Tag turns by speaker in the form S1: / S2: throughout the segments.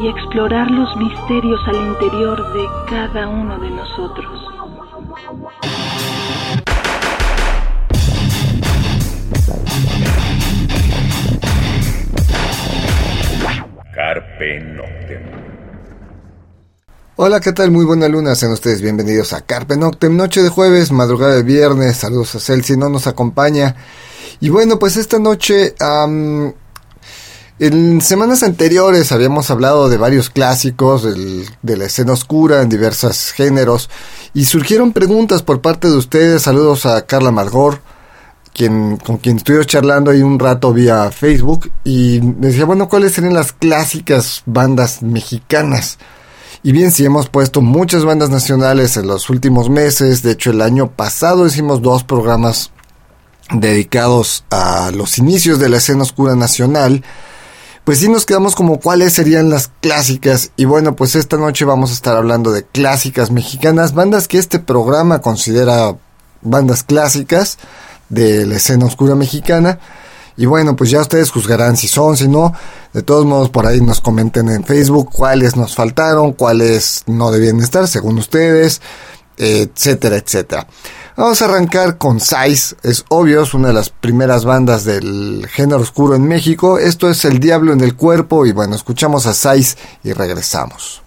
S1: y explorar los misterios al interior de cada uno de nosotros.
S2: Carpe Noctem.
S3: Hola, ¿qué tal? Muy buena luna, sean ustedes bienvenidos a Carpe Noctem, noche de jueves, madrugada de viernes, saludos a Celsi, no nos acompaña. Y bueno, pues esta noche, en semanas anteriores habíamos hablado de varios clásicos de la escena oscura en diversos géneros y surgieron preguntas por parte de ustedes, saludos a Carla Margor, quien, con quien estuve charlando ahí un rato vía Facebook y decía, bueno, ¿cuáles serían las clásicas bandas mexicanas? Y bien, si hemos puesto muchas bandas nacionales en los últimos meses. De hecho, el año pasado hicimos dos programas dedicados a los inicios de la escena oscura nacional. Pues sí nos quedamos como cuáles serían las clásicas. Y bueno, pues esta noche vamos a estar hablando de clásicas mexicanas, bandas que este programa considera bandas clásicas de la escena oscura mexicana. Y bueno, pues ya ustedes juzgarán si son, si no. De todos modos, por ahí nos comenten en Facebook cuáles nos faltaron, cuáles no debían estar, según ustedes, etcétera, etcétera. Vamos a arrancar con Size, es obvio, es una de las primeras bandas del género oscuro en México. Esto es El Diablo en el Cuerpo y bueno, escuchamos a Size y regresamos.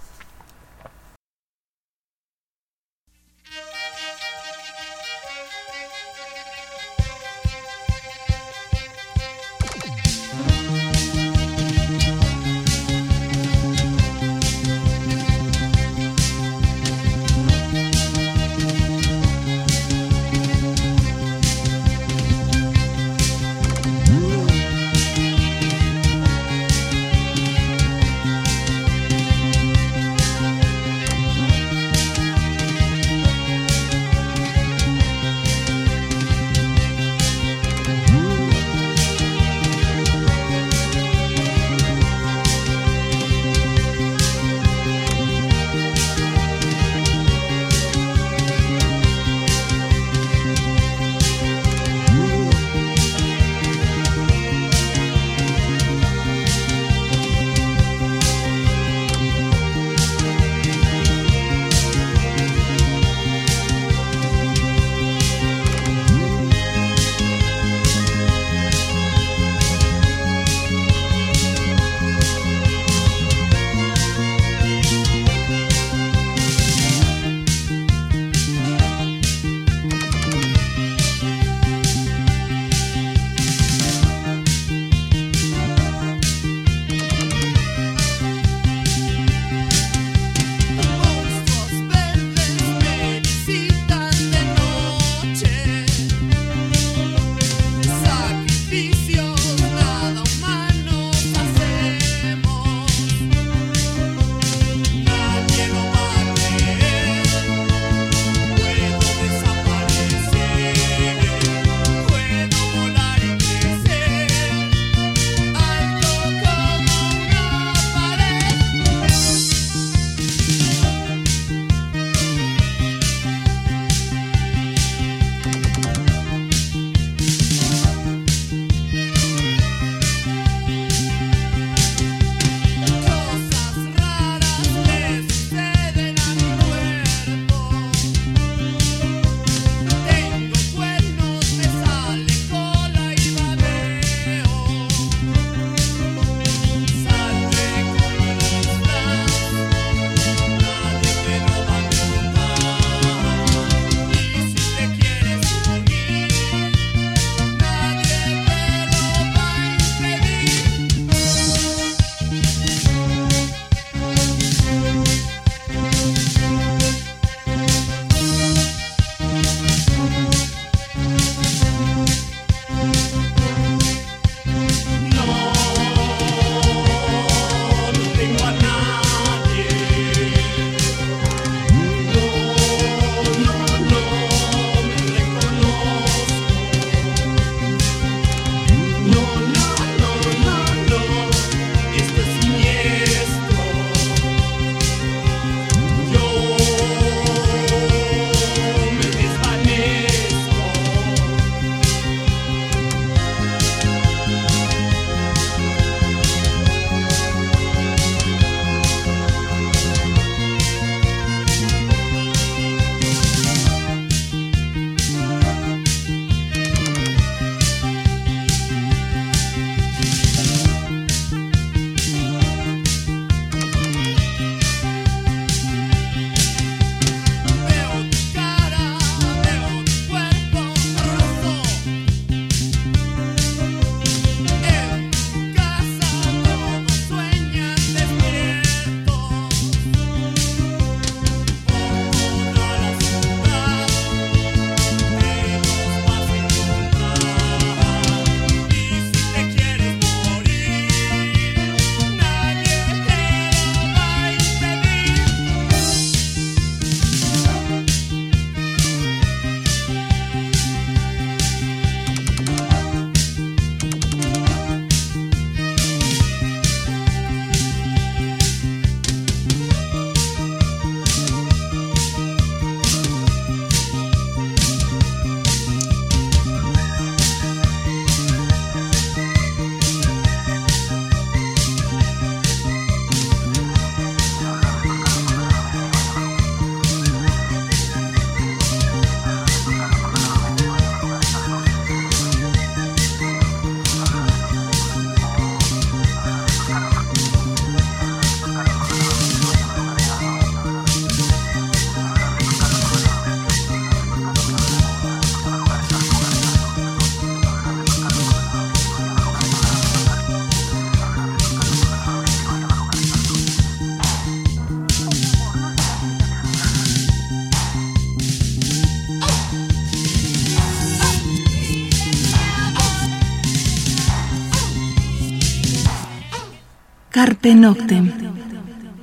S1: Carpe Noctem.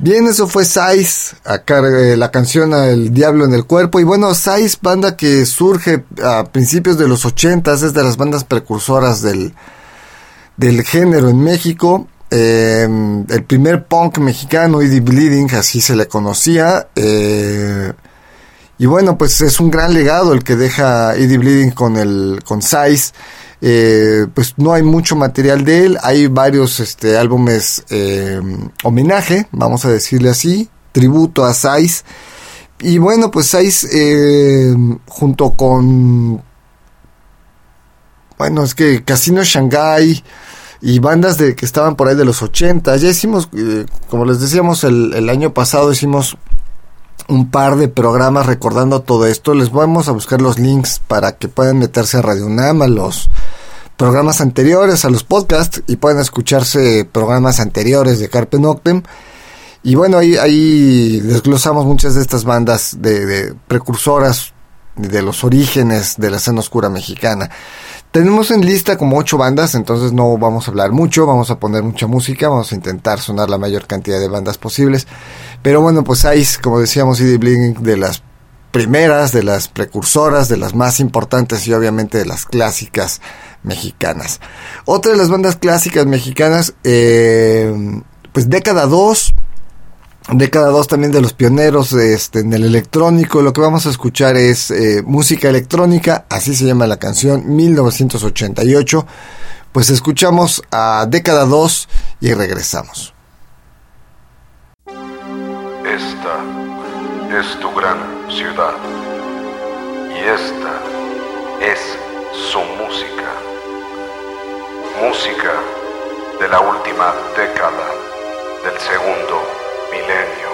S3: Bien, eso fue acá, eh, la canción El Diablo en el Cuerpo. Y bueno, Sais, banda que surge a principios de los ochentas, es de las bandas precursoras del, del género en México. Em, el primer punk mexicano, Eddie Bleeding, así se le conocía. Eh, y bueno, pues es un gran legado el que deja Eddie Bleeding con el con Size. Eh, pues no hay mucho material de él, hay varios este, álbumes eh, homenaje, vamos a decirle así, tributo a Size. Y bueno, pues Size eh, junto con, bueno, es que Casino Shanghai y bandas de que estaban por ahí de los 80, ya hicimos, como les decíamos el, el año pasado, hicimos un par de programas recordando todo esto. Les vamos a buscar los links para que puedan meterse a Radio UNAM, a los programas anteriores, a los podcasts y puedan escucharse programas anteriores de Carpe Noctem. Y bueno, ahí, ahí desglosamos muchas de estas bandas de, de precursoras de los orígenes de la escena oscura mexicana. Tenemos en lista como ocho bandas, entonces no vamos a hablar mucho, vamos a poner mucha música, vamos a intentar sonar la mayor cantidad de bandas posibles. Pero bueno, pues hay, como decíamos, CD de las primeras, de las precursoras, de las más importantes y obviamente de las clásicas mexicanas. Otra de las bandas clásicas mexicanas, eh, pues década 2, década 2 también de los pioneros este, en el electrónico. Lo que vamos a escuchar es eh, música electrónica, así se llama la canción, 1988. Pues escuchamos a década 2 y regresamos.
S2: Es tu gran ciudad y esta es su música. Música de la última década del segundo milenio.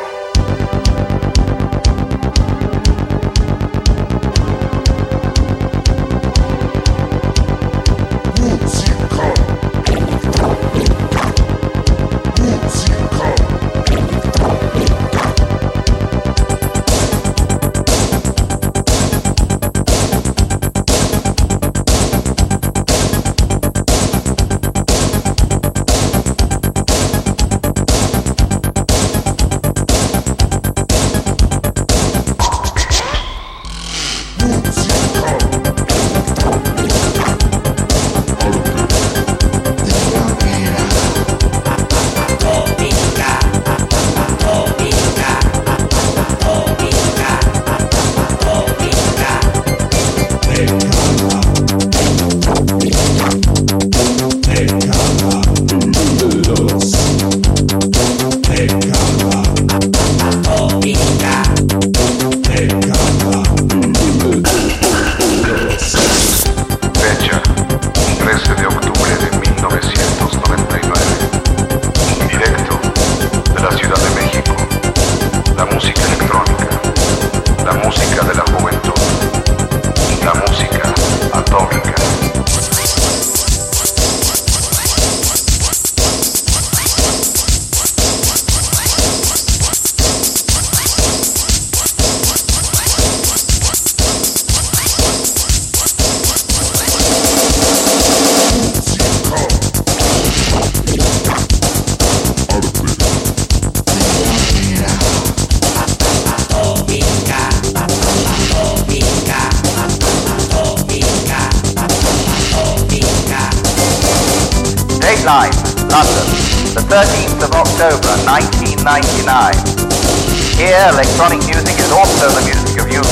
S4: 1999. Here, electronic music is also the music of youth.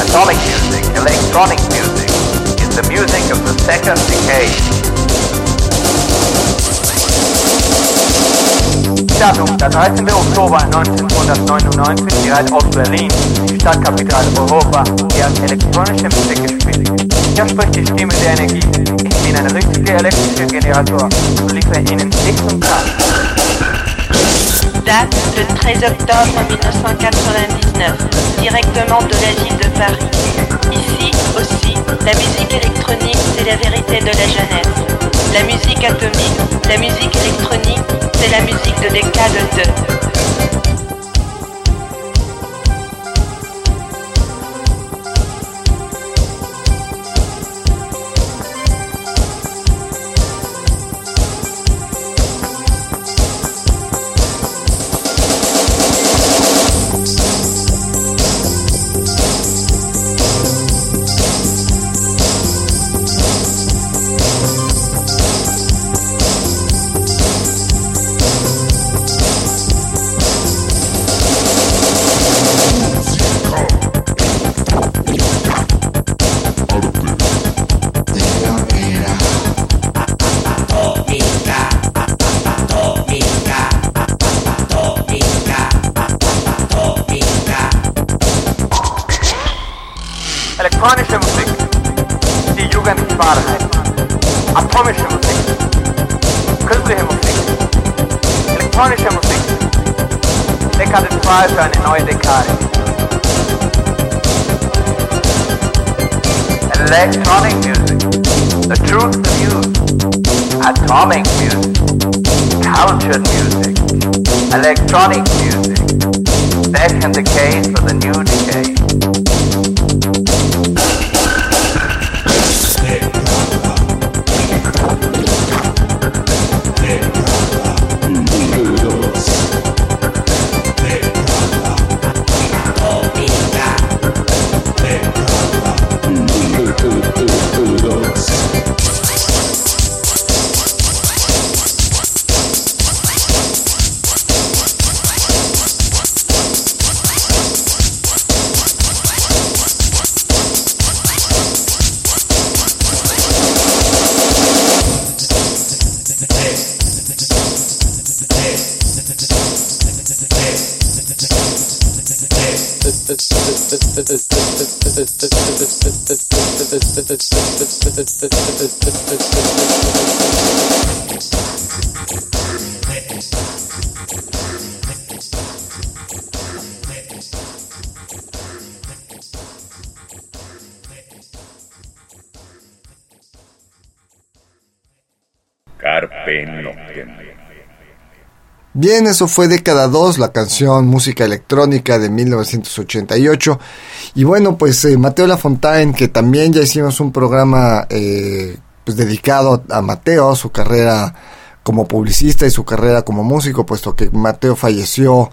S4: Atomic music, electronic music, is the music of the second decade.
S5: Datum, der 13. Oktober 1999, die Stadt Ost-Berlin, die Stadtkapitale Europa, die als elektronische Musik gespielt. Hier spricht die Stimme der Energie. Ich bin eine richtige elektrische Generator und liefere Ihnen Licht und Kraft.
S6: Date le 13 octobre 1999, directement de la ville de Paris. Ici aussi, la musique électronique, c'est la vérité de la jeunesse. La musique atomique, la musique électronique, c'est la musique de décade 2.
S5: information missing. Critically missing. Electronic missing. Descartes prize and annoy Descartes. Electronic music. The truth of you. Atomic music. Cultured music. Electronic music. That the case for the new decay.
S7: Carpe Noctem.
S3: Bien, eso fue década 2, la canción Música Electrónica de 1988. Y bueno, pues eh, Mateo Lafontaine, que también ya hicimos un programa eh, pues dedicado a Mateo, su carrera como publicista y su carrera como músico, puesto que Mateo falleció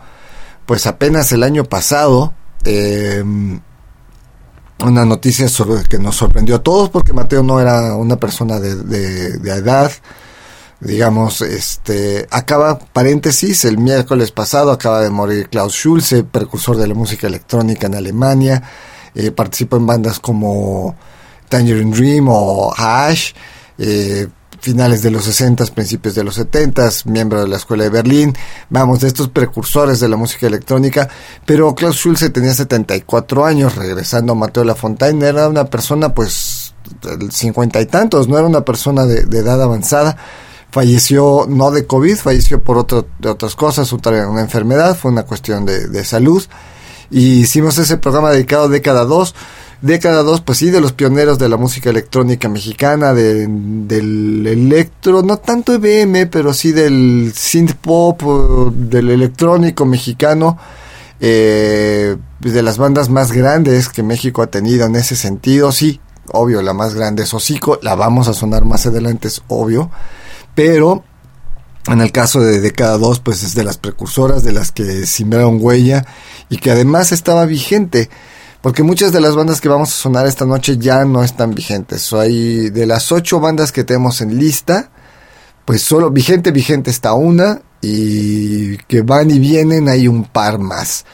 S3: pues apenas el año pasado. Eh, una noticia que nos sorprendió a todos porque Mateo no era una persona de edad digamos, este, acaba, paréntesis, el miércoles pasado acaba de morir Klaus Schulze, precursor de la música electrónica en Alemania, eh, participó en bandas como Tangerine Dream o Hash, eh, finales de los 60, principios de los 70, miembro de la Escuela de Berlín, vamos, de estos precursores de la música electrónica, pero Klaus Schulze tenía 74 años, regresando a Mateo Lafontaine, era una persona pues cincuenta y tantos, no era una persona de edad avanzada, falleció no de COVID, falleció por otro, de otras cosas, otra, una enfermedad, fue una cuestión de, de, salud. Y hicimos ese programa dedicado a Década 2. Década 2, pues sí, de los pioneros de la música electrónica mexicana, de, del electro, no tanto EBM, pero sí del synth pop, del electrónico mexicano, eh, de las bandas más grandes que México ha tenido en ese sentido, sí, obvio, la más grande es Hocico, la vamos a sonar más adelante, es obvio pero en el caso de Década 2, pues es de las precursoras, de las que simbraron huella y que además estaba vigente, porque muchas de las bandas que vamos a sonar esta noche ya no están vigentes. hay de las ocho bandas que tenemos en lista, pues solo vigente, vigente está una y que van y vienen hay un par más.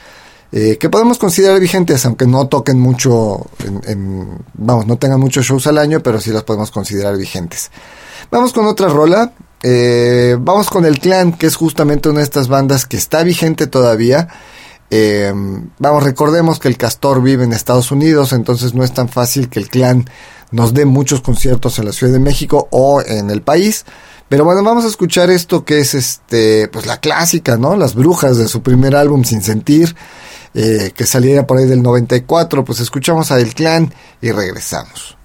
S3: Eh, que podemos considerar vigentes, aunque no toquen mucho, en, en, vamos, no tengan muchos shows al año, pero sí las podemos considerar vigentes. Vamos con otra rola. Eh, vamos con el Clan, que es justamente una de estas bandas que está vigente todavía. Eh, vamos, recordemos que el Castor vive en Estados Unidos, entonces no es tan fácil que el Clan nos dé muchos conciertos en la Ciudad de México o en el país. Pero bueno, vamos a escuchar esto que es este, pues la clásica, ¿no? Las brujas de su primer álbum Sin Sentir, eh, que saliera por ahí del 94. Pues escuchamos a El Clan y regresamos.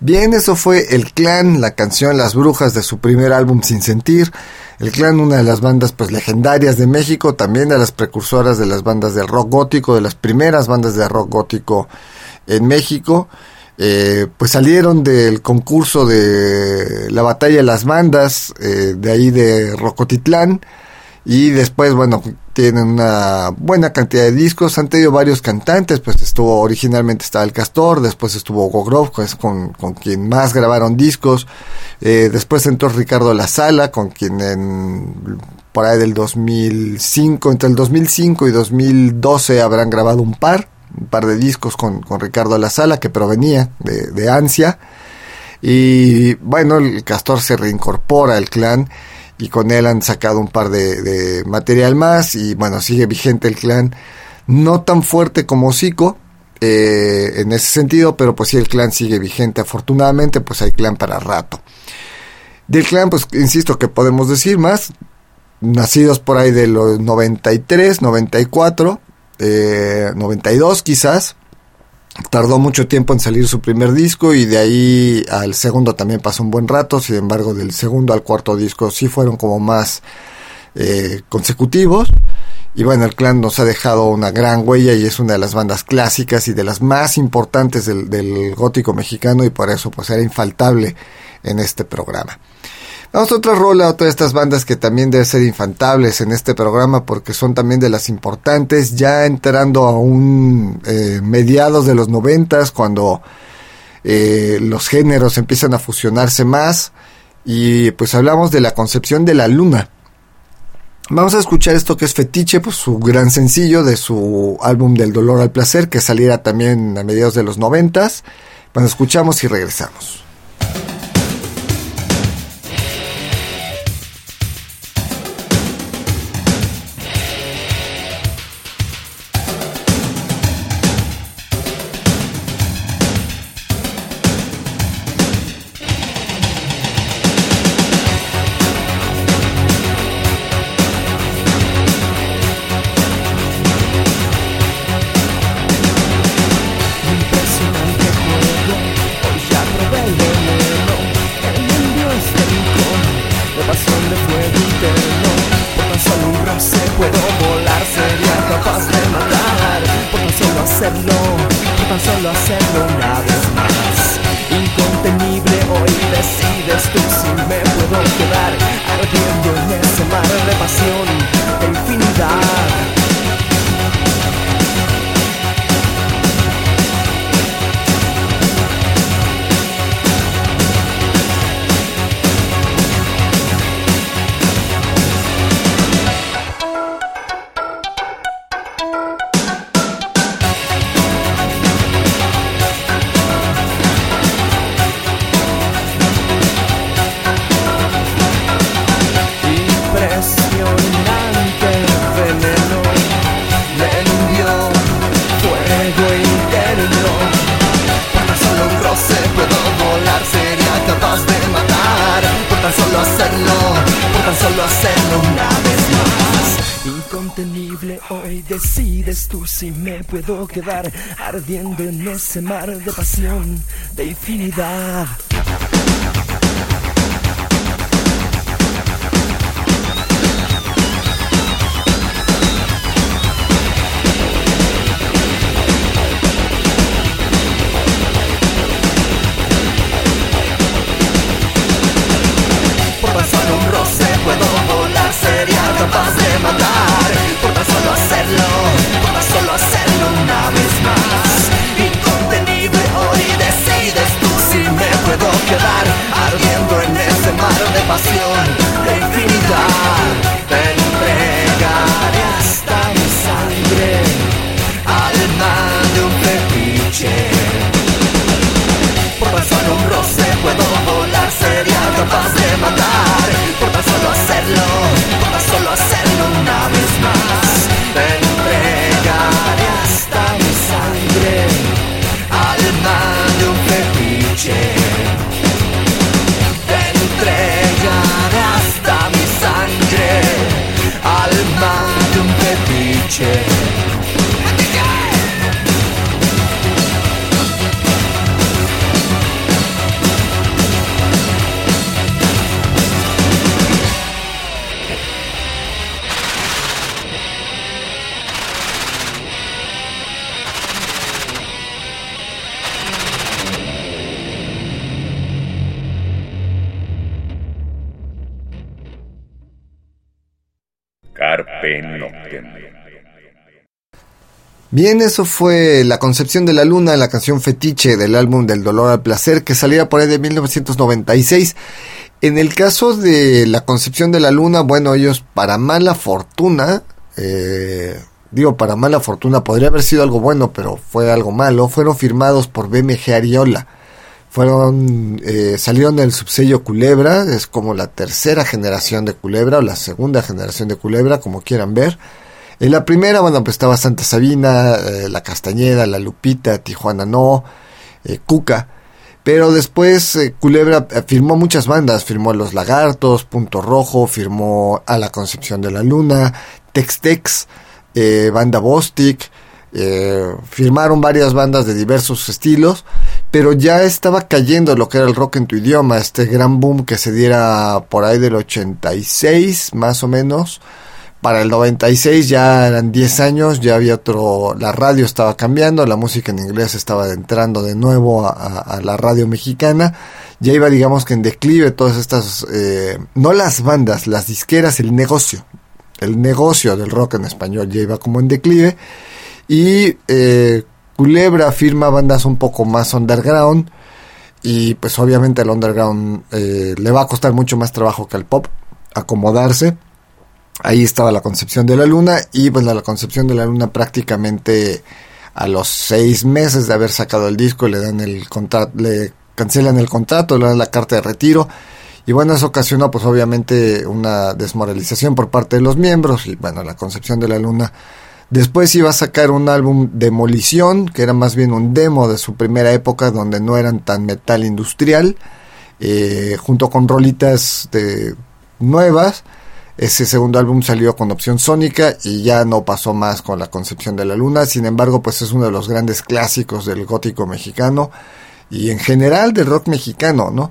S3: Bien, eso fue El Clan, la canción Las Brujas de su primer álbum Sin Sentir. El Clan, una de las bandas pues legendarias de México, también de las precursoras de las bandas del rock gótico, de las primeras bandas de rock gótico en México. Eh, pues salieron del concurso de la batalla de las bandas, eh, de ahí de Rocotitlán, y después, bueno, tienen una buena cantidad de discos, han tenido varios cantantes, pues estuvo originalmente estaba el Castor, después estuvo Gogrov, es con, con quien más grabaron discos, eh, después entró Ricardo La Sala, con quien en, por ahí del 2005, entre el 2005 y 2012 habrán grabado un par, un par de discos con, con Ricardo La Sala que provenía de, de Ansia, y bueno, el Castor se reincorpora al clan, y con él han sacado un par de, material más y bueno, sigue vigente el clan, no tan fuerte como Zico eh, en ese sentido, pero pues sí el clan sigue vigente, afortunadamente pues hay clan para rato. Del clan pues insisto que podemos decir más, nacidos por ahí de los 93, 94, eh, 92 quizás, tardó mucho tiempo en salir su primer disco y de ahí al segundo también pasó un buen rato, sin embargo del segundo al cuarto disco sí fueron como más eh, consecutivos y bueno el clan nos ha dejado una gran huella y es una de las bandas clásicas y de las más importantes del, del gótico mexicano y por eso pues era infaltable en este programa. Vamos a otra rola, otra de estas bandas que también debe ser infantables en este programa porque son también de las importantes, ya entrando a un eh, mediados de los noventas cuando eh, los géneros empiezan a fusionarse más y pues hablamos de la concepción de la luna. Vamos a escuchar esto que es Fetiche, pues su gran sencillo de su álbum del dolor al placer que saliera también a mediados de los noventas. Bueno, escuchamos y regresamos.
S8: Quedar ardiendo en ese mar de pasión, de infinidad. Puedo volar, sería capaz de matar. Por tan solo hacerlo, por tan solo hacerlo una vez más, incontenible. Hoy decides tú si me puedo quedar
S7: ardiendo en
S8: ese mar de pasión, de infinita. Te entregare hasta mi sangre al mal de un capricho. Por solo un roce puedo volar, sería capaz de matar por tan solo hacerlo, por tan solo hacerlo una vez más. change.
S3: Bien, eso fue La Concepción de la Luna, la canción fetiche del álbum Del Dolor al Placer, que salía por ahí de 1996. En el caso de La Concepción de la Luna, bueno, ellos para mala fortuna, eh, digo para mala fortuna, podría haber sido algo bueno, pero fue algo malo, fueron firmados por BMG Ariola. Fueron, eh, salieron del subsello Culebra, es como la tercera generación de Culebra o la segunda generación de Culebra, como quieran ver. En la primera, bueno, pues estaba Santa Sabina, eh, La Castañeda, La Lupita, Tijuana No, eh, Cuca. Pero después eh, Culebra firmó muchas bandas, firmó Los Lagartos, Punto Rojo, firmó A la Concepción de la Luna, Tex Tex, Banda Bostic, firmaron varias bandas de diversos estilos, pero ya estaba cayendo lo que era el rock en tu idioma, este gran boom que se diera por ahí del 86 más o menos, para el 96 ya eran 10 años, ya había otro, la radio estaba cambiando, la música en inglés estaba entrando de nuevo a, la radio mexicana, ya iba digamos que en declive todas estas, eh, no las bandas, las disqueras, el negocio, el negocio del rock en español ya iba como en declive. Y eh, Culebra firma bandas un poco más underground y pues obviamente el underground eh, le va a costar mucho más trabajo que al pop acomodarse ahí estaba la concepción de la luna y pues la, concepción de la luna prácticamente a los seis meses de haber sacado el disco le dan el contrato, le cancelan el contrato, le dan la carta de retiro y bueno, eso ocasionó pues obviamente una desmoralización por parte de los miembros y bueno, la concepción de la luna. Después iba a sacar un álbum Demolición, que era más bien un demo de su primera época donde no eran tan metal industrial, eh, junto con rolitas de nuevas ese segundo álbum salió con opción sónica y ya no pasó más con la concepción de la luna. Sin embargo, pues es uno de los grandes clásicos del gótico mexicano y en general del rock mexicano, ¿no?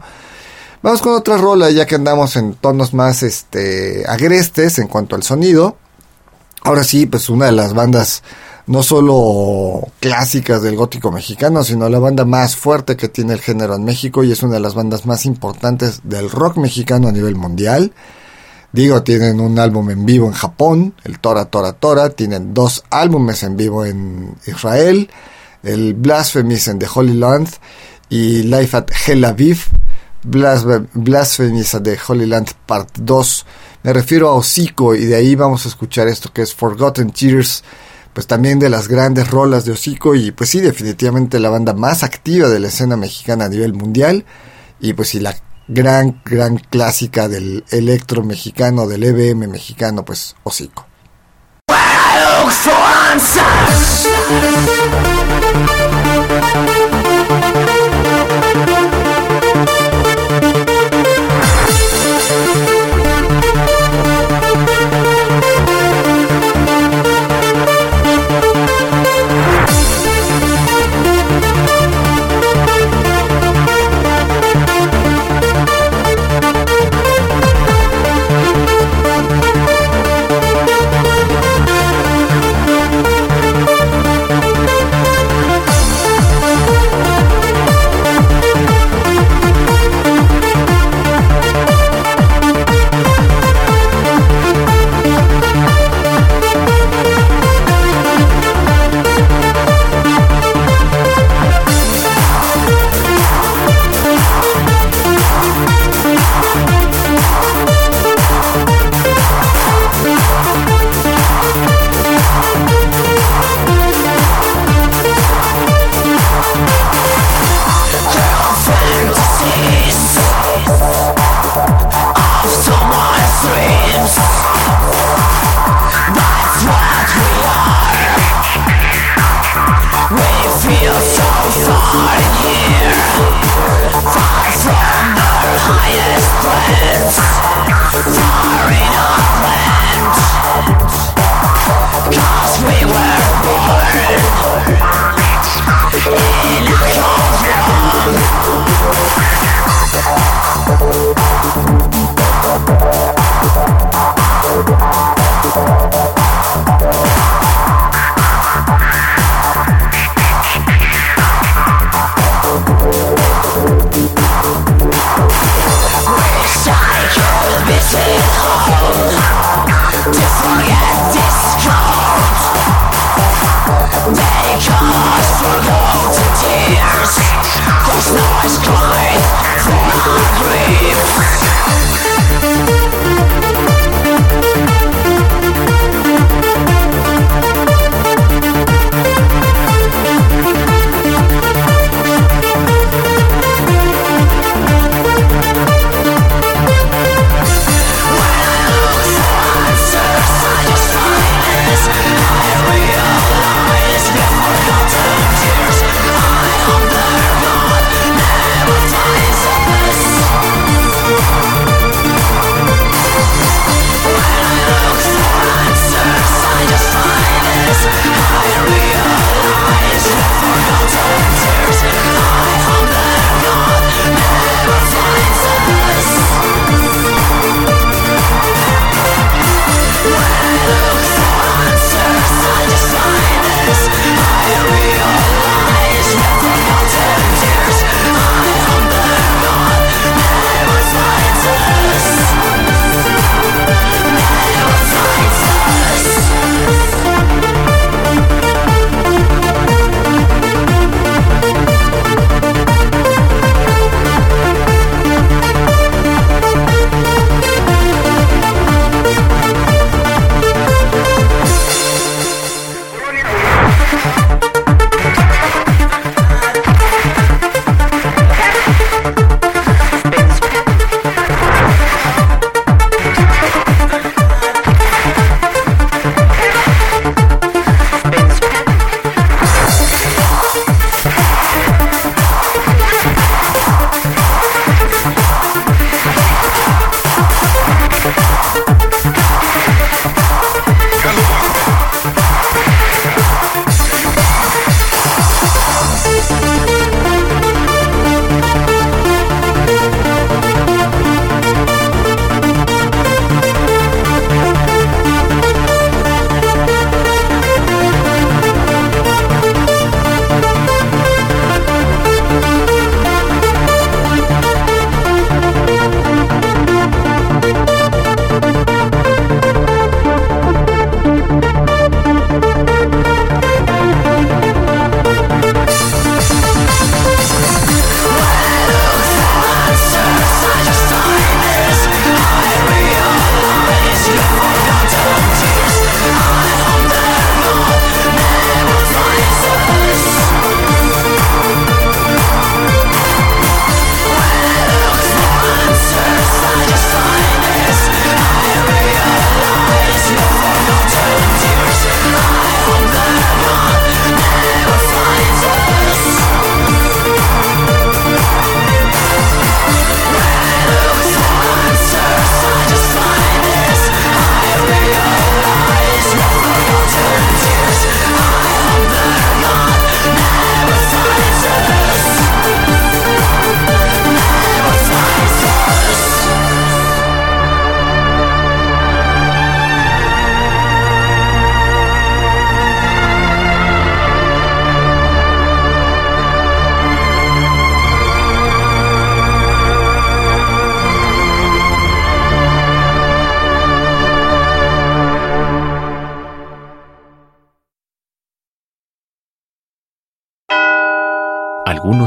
S3: Vamos con otra rola ya que andamos en tonos más este agrestes en cuanto al sonido. Ahora sí, pues una de las bandas no solo clásicas del gótico mexicano, sino la banda más fuerte que tiene el género en México y es una de las bandas más importantes del rock mexicano a nivel mundial. Digo, tienen un álbum en vivo en Japón, el Tora Tora Tora, tienen dos álbumes en vivo en Israel, el Blasphemies en The Holy Land y Life at Hell Aviv, Blasphemies at the Holy Land Part 2. Me refiero a Hocico y de ahí vamos a escuchar esto que es Forgotten Tears, pues también de las grandes rolas de Hocico y pues sí, definitivamente la banda más activa de la escena mexicana a nivel mundial y pues si la gran, gran clásica del electro mexicano, del EBM mexicano, pues hocico.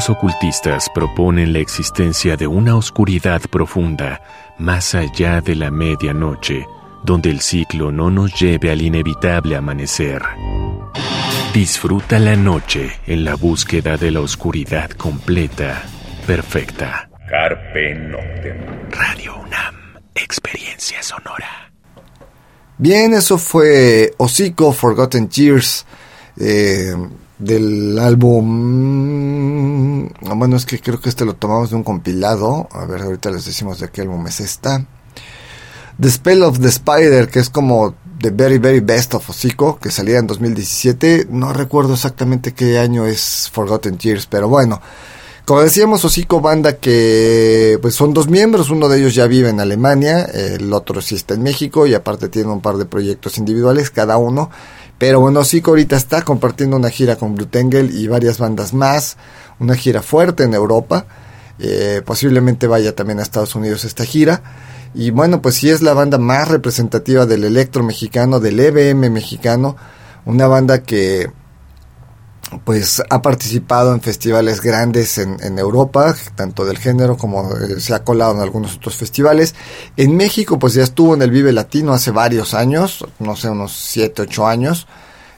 S9: Algunos ocultistas proponen la existencia de una oscuridad profunda más allá de la medianoche, donde el ciclo no nos lleve al inevitable amanecer. Disfruta la noche en la búsqueda de la oscuridad completa, perfecta.
S7: Carpe Noctem.
S9: Radio UNAM, experiencia sonora.
S3: Bien, eso fue Hocico Forgotten Years. Eh, del álbum. Mm, bueno, es que creo que este lo tomamos de un compilado. A ver, ahorita les decimos de qué álbum es esta. The Spell of the Spider, que es como The Very Very Best of Hocico, que salía en 2017. No recuerdo exactamente qué año es Forgotten Tears, pero bueno. Como decíamos, Hocico Banda que pues son dos miembros, uno de ellos ya vive en Alemania, el otro sí está en México y aparte tiene un par de proyectos individuales, cada uno. Pero bueno, sí ahorita está compartiendo una gira con Blutengel y varias bandas más, una gira fuerte en Europa, eh, posiblemente vaya también a Estados Unidos esta gira. Y bueno, pues sí es la banda más representativa del electro mexicano, del EBM mexicano, una banda que
S10: pues ha participado en festivales grandes en, en Europa, tanto del género como eh, se ha colado en algunos otros festivales. En México, pues ya estuvo en el Vive Latino hace varios años, no sé, unos 7, 8 años.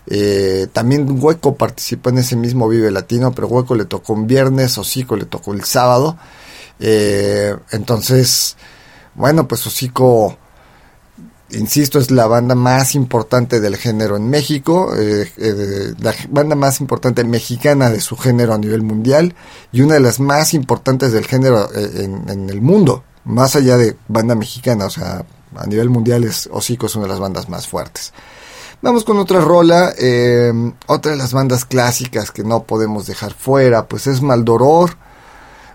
S10: Eh, también Hueco participó en ese mismo Vive Latino, pero Hueco le tocó un viernes, Hocico le tocó el sábado. Eh, entonces, bueno, pues Hocico insisto, es la banda más importante del género en México, eh, eh, la banda más importante mexicana de su género a nivel mundial y una de las más importantes del género eh, en, el mundo, más allá de banda mexicana, o sea, a nivel mundial es Hocico es una de las bandas más fuertes. Vamos con otra rola, otra de las bandas clásicas que no podemos dejar fuera, pues es Maldoror,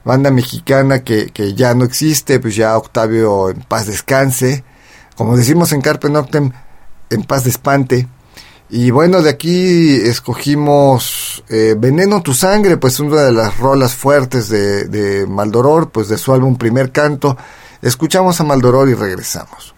S10: banda mexicana que, que ya no existe, pues ya Octavio en paz descanse, como decimos en Carpe Noctem, en paz de espante. Y bueno, de aquí escogimos eh, Veneno tu sangre, pues una de las rolas fuertes de, de Maldoror, pues de su álbum Primer Canto. Escuchamos a Maldoror y regresamos.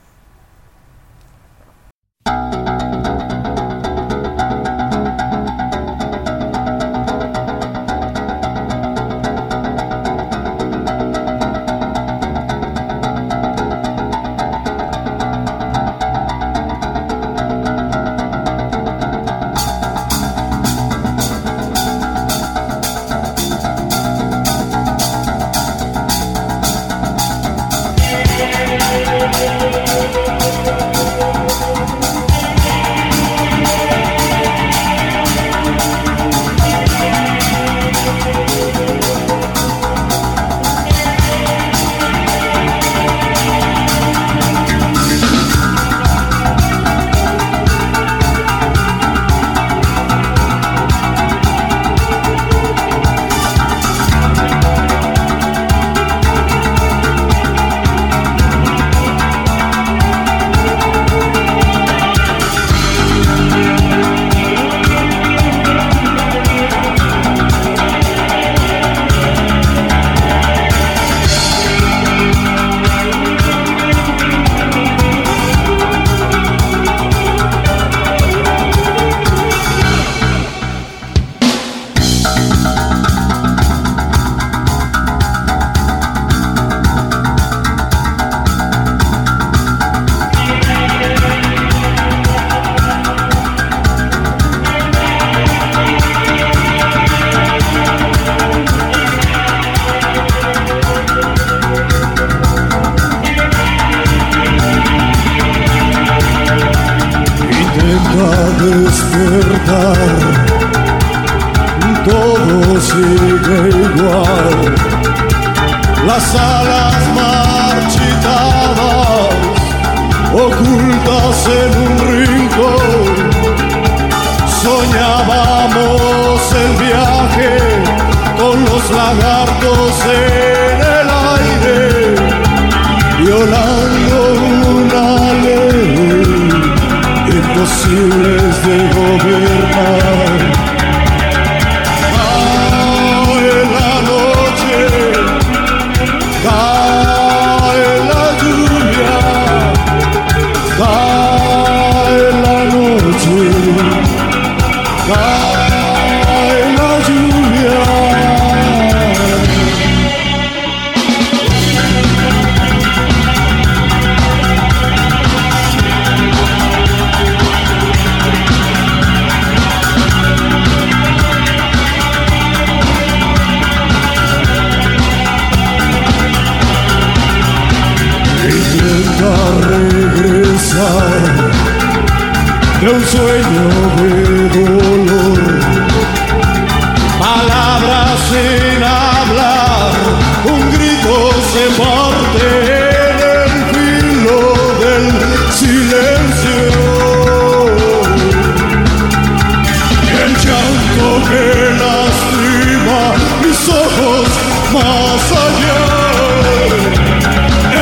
S10: más allá.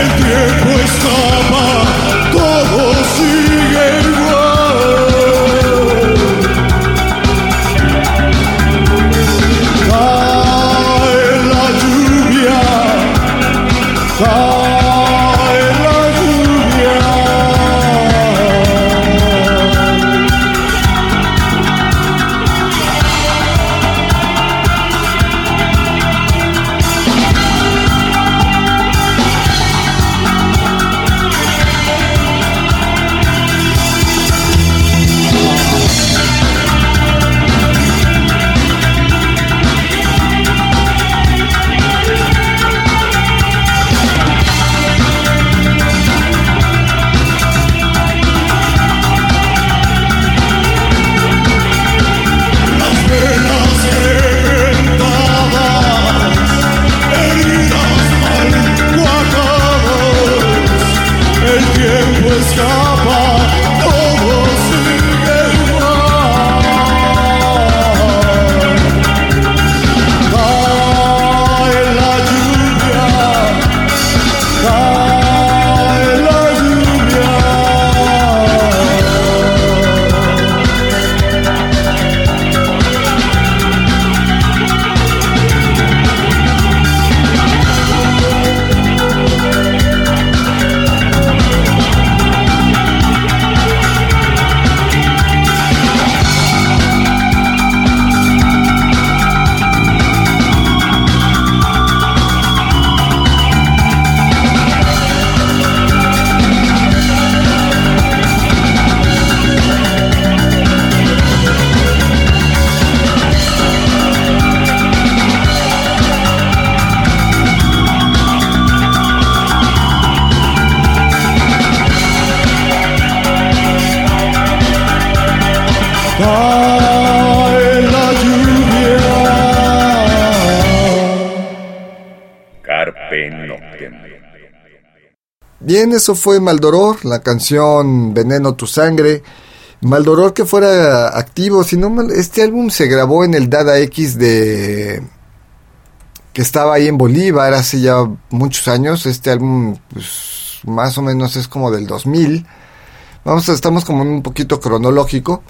S10: El tiempo está.
S3: Bien, eso fue Maldoror, la canción Veneno tu sangre. Maldoror que fuera activo, si no este álbum se grabó en el Dada X de que estaba ahí en Bolívar hace ya muchos años. Este álbum pues, más o menos es como del 2000. Vamos, estamos como un poquito cronológico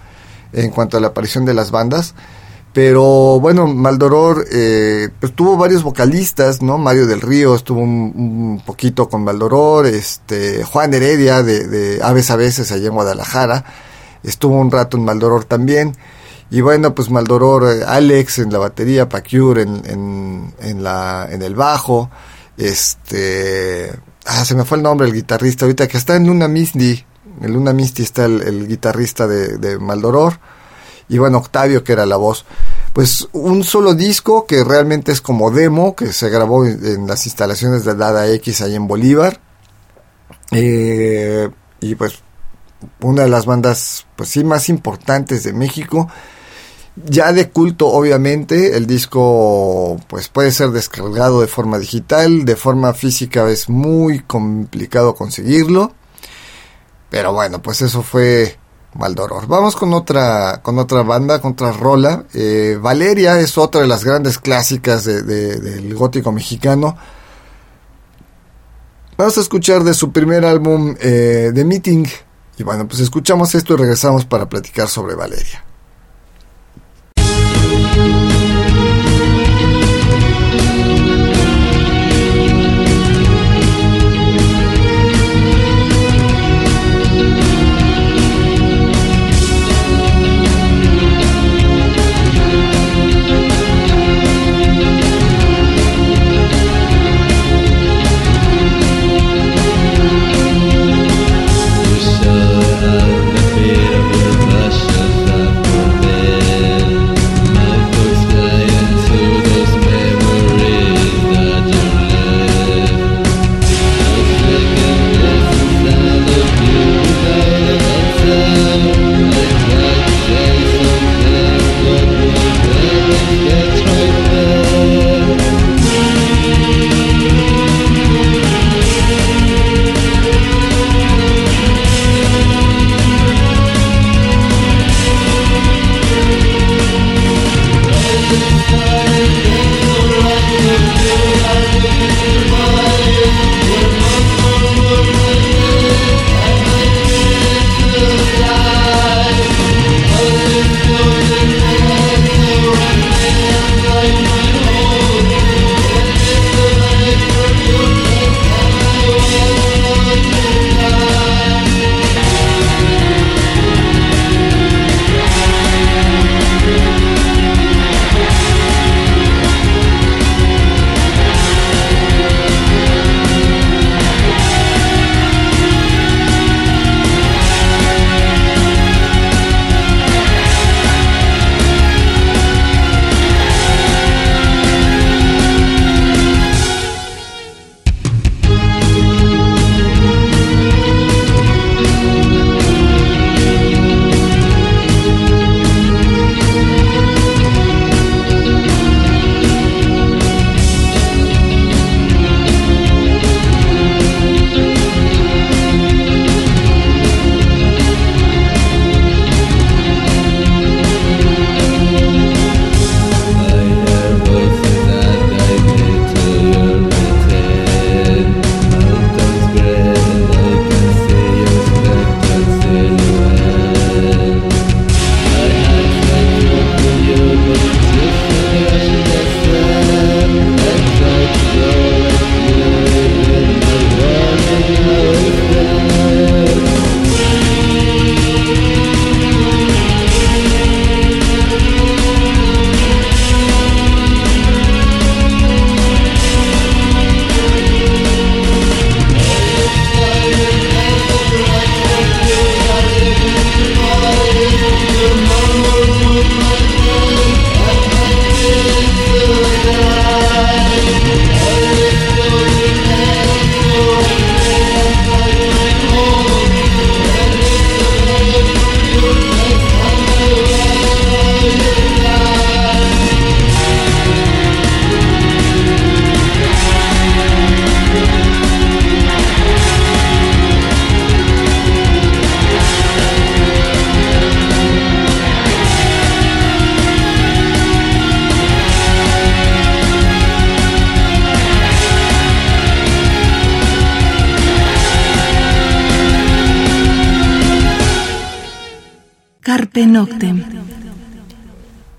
S3: en cuanto a la aparición de las bandas. Pero bueno, Maldoror eh, pues tuvo varios vocalistas, ¿no? Mario del Río estuvo un, poquito con Maldoror, este, Juan Heredia de, de, Aves a veces allá en Guadalajara, estuvo un rato en Maldoror también. Y bueno, pues Maldoror, eh, Alex en la batería, Pacure en, en, en, la, en el bajo, este, ah, se me fue el nombre, el guitarrista ahorita que está en Luna Misty, en Luna Misty está el, el guitarrista de, de Maldoror bueno, Octavio que era la voz. Pues un solo disco que realmente es como demo, que se grabó en, las instalaciones de Dada X ahí en Bolívar. Eh, y pues una de las bandas, pues sí, más importantes de México. Ya de culto, obviamente, el disco pues puede ser descargado de forma digital, de forma física es muy complicado conseguirlo. Pero bueno, pues eso fue Maldoror. Vamos con otra, con otra banda, con otra rola. Eh, Valeria es otra de las grandes clásicas del gótico mexicano. Vamos a escuchar de su primer álbum, eh, The Meeting. Y bueno, pues escuchamos esto y regresamos para platicar sobre Valeria.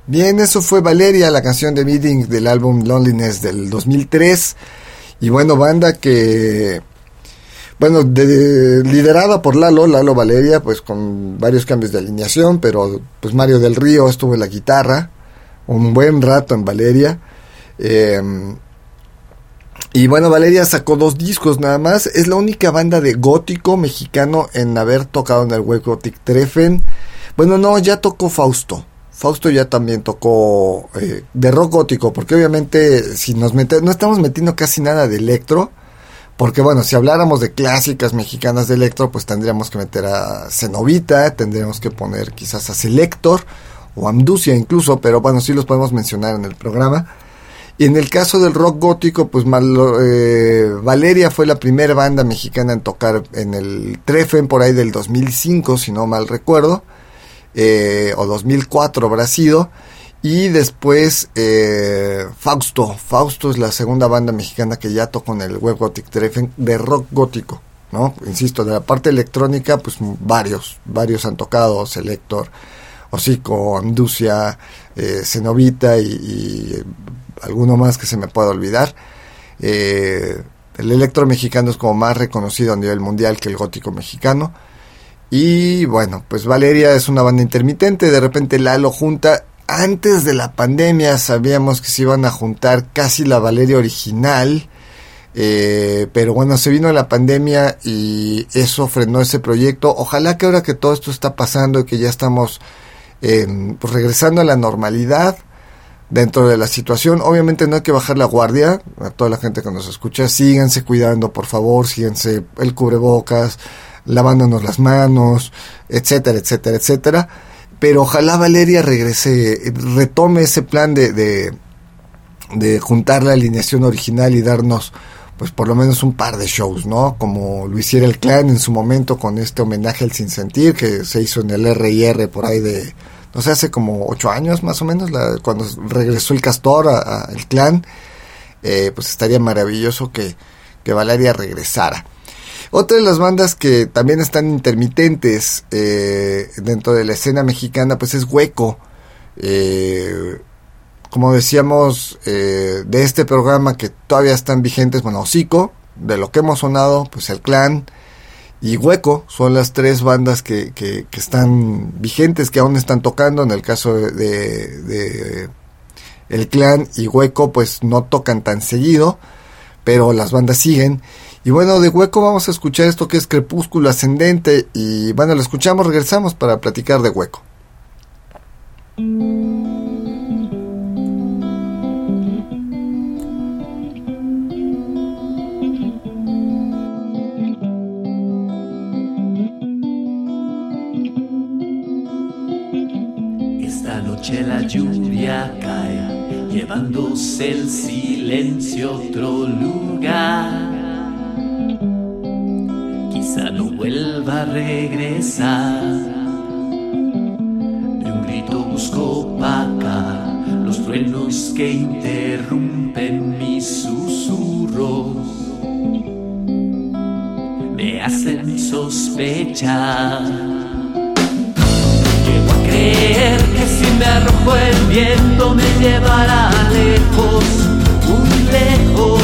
S3: Bien, eso fue Valeria, la canción de Meeting del álbum Loneliness del 2003. Y bueno, banda que, bueno, de- liderada por Lalo, Lalo Valeria, pues con varios cambios de alineación, pero pues Mario del Río estuvo en la guitarra, un buen rato en Valeria. Eh, y bueno, Valeria sacó dos discos nada más. Es la única banda de gótico mexicano en haber tocado en el Web Gothic Treffen. Bueno, no, ya tocó Fausto. Fausto ya también tocó eh, de rock gótico, porque obviamente si nos metemos, no estamos metiendo casi nada de electro, porque bueno, si habláramos de clásicas mexicanas de electro, pues tendríamos que meter a Cenovita, tendríamos que poner quizás a Selector o Amducia incluso, pero bueno, sí los podemos mencionar en el programa. Y en el caso del rock gótico, pues Malo- eh, Valeria fue la primera banda mexicana en tocar en el Treffen por ahí del 2005, si no mal recuerdo, eh, o 2004 habrá sido. Y después eh, Fausto. Fausto es la segunda banda mexicana que ya tocó en el Web Gothic Treffen de rock gótico. ¿no? Insisto, de la parte electrónica, pues varios, varios han tocado, Selector, Hocico, Amducia, eh, Cenovita y, y alguno más que se me pueda olvidar. Eh, el electro mexicano es como más reconocido a nivel mundial que el gótico mexicano. Y bueno, pues Valeria es una banda intermitente, de repente Lalo junta. Antes de la pandemia sabíamos que se iban a juntar casi la Valeria original. Eh, pero bueno, se vino la pandemia y eso frenó ese proyecto. Ojalá que ahora que todo esto está pasando y que ya estamos eh, pues regresando a la normalidad dentro de la situación, obviamente no hay que bajar la guardia. A toda la gente que nos escucha, síganse cuidando, por favor, síganse el cubrebocas, lavándonos las manos, etcétera, etcétera, etcétera. Pero ojalá Valeria regrese, retome ese plan de, de, de juntar la alineación original y darnos pues por lo menos un par de shows, ¿no? Como lo hiciera el clan en su momento con este homenaje al Sinsentir que se hizo en el R&R por ahí de, no sé, hace como ocho años más o menos, la, cuando regresó el Castor al clan, eh, pues estaría maravilloso que, que Valeria regresara. Otra de las bandas que también están intermitentes eh, dentro de la escena mexicana, pues es Hueco. Eh, como decíamos, eh, de este programa que todavía están vigentes, bueno, Hocico, de lo que hemos sonado, pues el clan y Hueco son las tres bandas que, que, están vigentes, que aún están tocando. En el caso de, de el clan y Hueco, pues no tocan tan seguido, pero las bandas siguen. Y bueno, de Hueco vamos a escuchar esto que es Crepúsculo Ascendente. Y bueno, lo escuchamos, regresamos para platicar de Hueco.
S11: La lluvia cae, llevándose el silencio a otro lugar. Quizá no vuelva a regresar. De un grito busco paca los truenos que interrumpen mis susurros. Me hacen sospechar. Me arrojo el viento me llevará lejos, muy lejos,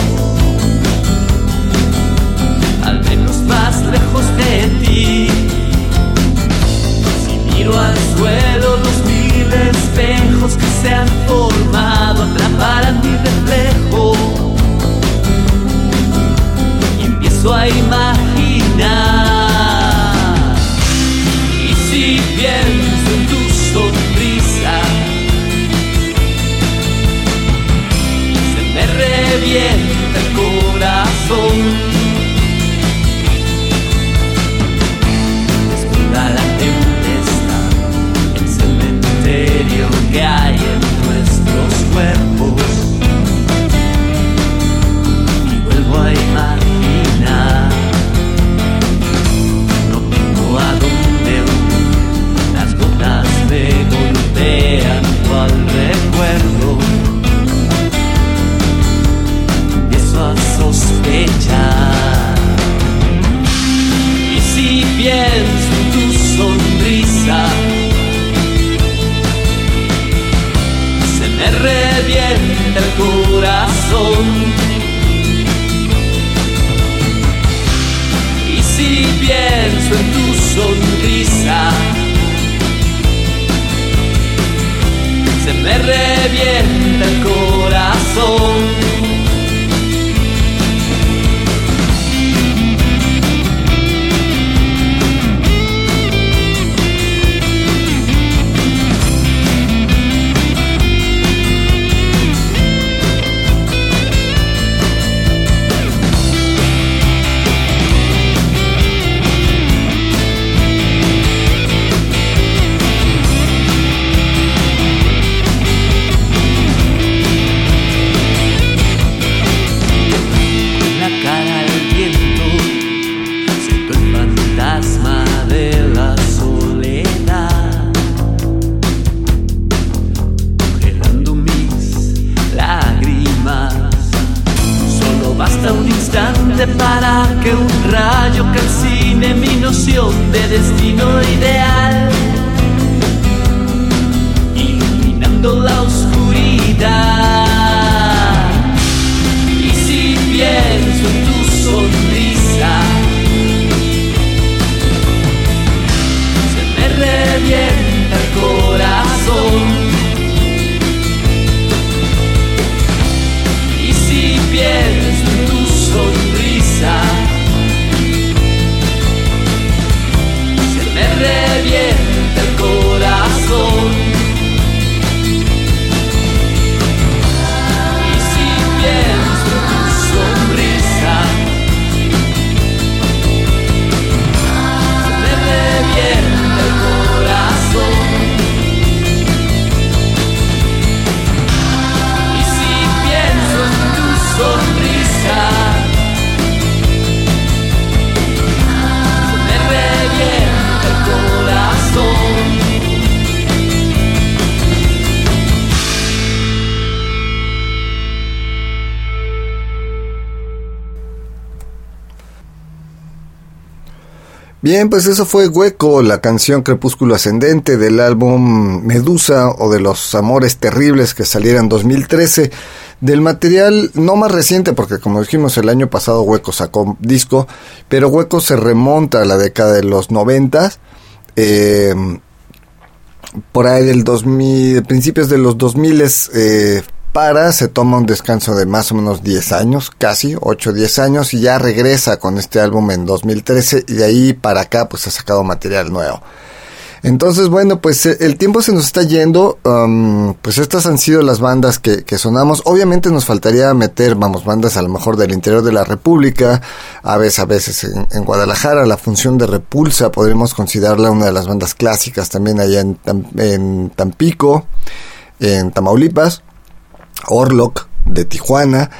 S11: al menos más lejos de ti. Si miro al suelo los mil espejos que se han formado atraparán mi reflejo y empiezo a imaginar. Revienta el corazón. Se me revienta el corazón.
S3: Bien, pues eso fue Hueco, la canción Crepúsculo Ascendente del álbum Medusa o de los Amores Terribles que saliera en 2013. Del material no más reciente, porque como dijimos el año pasado Hueco sacó disco, pero Hueco se remonta a la década de los 90. Eh, por ahí del 2000, principios de los 2000 eh, para, se toma un descanso de más o menos 10 años, casi 8 o 10 años, y ya regresa con este álbum en 2013 y de ahí para acá pues ha sacado material nuevo. Entonces, bueno, pues eh, el tiempo se nos está yendo. Pues estas han sido las bandas que, sonamos. Obviamente nos faltaría meter, vamos, bandas a lo mejor del interior de la República. A veces, a veces en, Guadalajara, la función de Repulsa podríamos considerarla una de las bandas clásicas también allá en, en Tampico, en Tamaulipas. Orlok de Tijuana.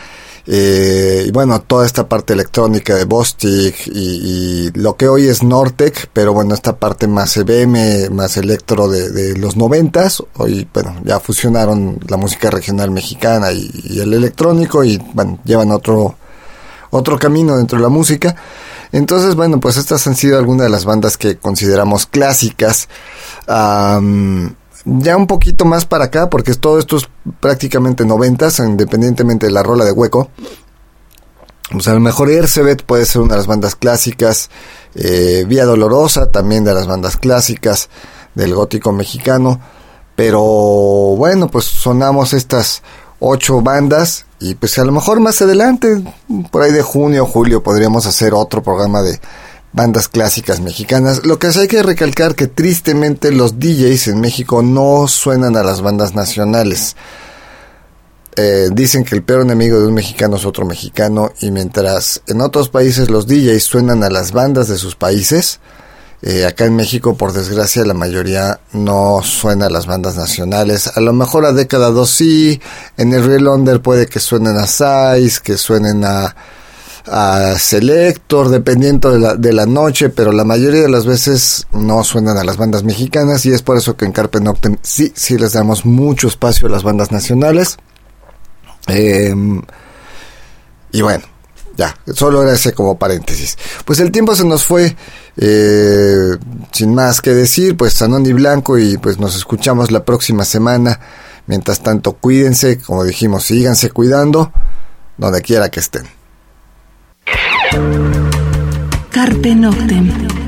S3: Eh, y bueno, toda esta parte electrónica de Bostik y, lo que hoy es Nortec, pero bueno, esta parte más EBM, más electro de, los noventas, hoy bueno, ya fusionaron la música regional mexicana y, el electrónico y bueno, llevan otro, otro camino dentro de la música. Entonces, bueno, pues estas han sido algunas de las bandas que consideramos clásicas ya un poquito más para acá, porque todo esto es prácticamente noventas, independientemente de la rola de hueco. Pues a lo mejor Ercebet puede ser una de las bandas clásicas, eh, Vía Dolorosa también de las bandas clásicas del gótico mexicano, pero bueno, pues sonamos estas ocho bandas y pues a lo mejor más adelante, por ahí de junio o julio, podríamos hacer otro programa de, bandas clásicas mexicanas. Lo que hay que recalcar que tristemente los DJs en México no suenan a las bandas nacionales. Eh, dicen que el peor enemigo de un mexicano es otro mexicano y mientras en otros países los DJs suenan a las bandas de sus países, eh, acá en México por desgracia la mayoría no suena a las bandas nacionales. A lo mejor a década 2 sí, en el Real Under puede que suenen a Size, que suenen a a Selector, dependiendo de la, de la noche, pero la mayoría de las veces no suenan a las bandas mexicanas y es por eso que en Carpe Noctem sí, sí les damos mucho espacio a las bandas nacionales. Em, y bueno, ya, solo era ese como paréntesis. Pues el tiempo se nos fue, eh, sin más que decir, pues Sanón y Blanco y pues nos escuchamos la próxima semana Mientras tanto, cuídense, como dijimos, síganse cuidando, donde quiera que estén.
S1: Carpe Noctem.